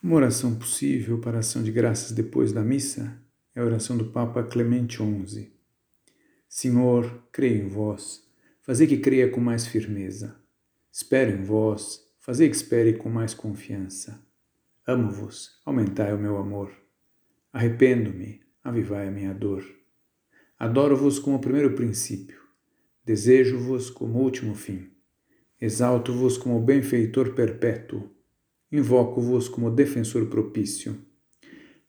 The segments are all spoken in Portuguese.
Uma oração possível para ação de graças depois da missa é a oração do Papa Clemente XI. Senhor, creio em vós, fazei que creia com mais firmeza. Espero em vós, fazei que espere com mais confiança. Amo-vos, aumentai o meu amor. Arrependo-me, avivai a minha dor. Adoro-vos como primeiro princípio, desejo-vos como último fim. Exalto-vos como benfeitor perpétuo invoco-vos como defensor propício.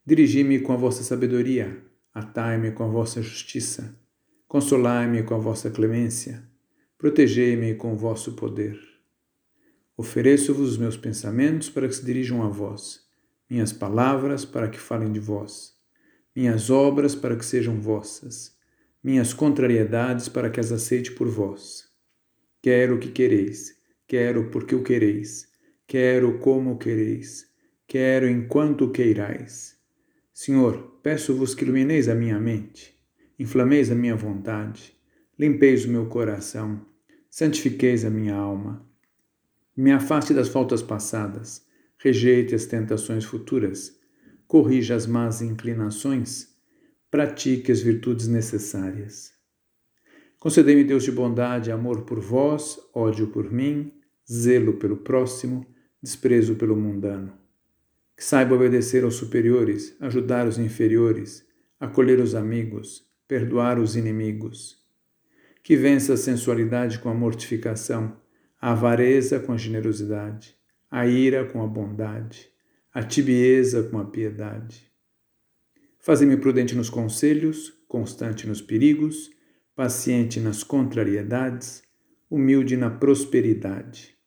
Dirigi-me com a vossa sabedoria, atai-me com a vossa justiça, consolai-me com a vossa clemência, protegei-me com o vosso poder. Ofereço-vos os meus pensamentos para que se dirijam a vós, minhas palavras para que falem de vós, minhas obras para que sejam vossas, minhas contrariedades para que as aceite por vós. Quero o que quereis, quero porque o quereis Quero como quereis, quero enquanto queirais. Senhor, peço-vos que ilumineis a minha mente, inflameis a minha vontade, limpeis o meu coração, santifiqueis a minha alma. Me afaste das faltas passadas, rejeite as tentações futuras, corrija as más inclinações, pratique as virtudes necessárias. Concedei-me, Deus de bondade, amor por vós, ódio por mim, zelo pelo próximo, desprezo pelo mundano. Que saiba obedecer aos superiores, ajudar os inferiores, acolher os amigos, perdoar os inimigos. Que vença a sensualidade com a mortificação, a avareza com a generosidade, a ira com a bondade, a tibieza com a piedade. Faze-me prudente nos conselhos, constante nos perigos, paciente nas contrariedades, humilde na prosperidade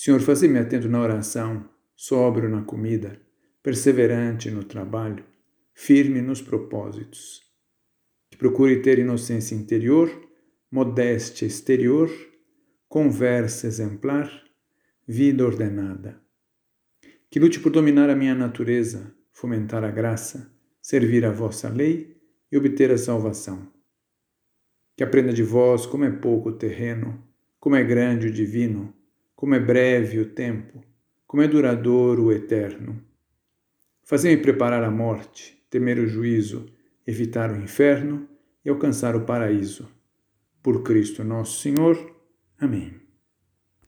Senhor, fazei-me atento na oração, sóbrio na comida, perseverante no trabalho, firme nos propósitos. Que procure ter inocência interior, modéstia exterior, conversa exemplar, vida ordenada. Que lute por dominar a minha natureza, fomentar a graça, servir a vossa lei e obter a salvação. Que aprenda de vós como é pouco o terreno, como é grande o divino, como é breve o tempo, como é duradouro o eterno. Fazei-me preparar a morte, temer o juízo, evitar o inferno e alcançar o paraíso. Por Cristo nosso Senhor. Amém.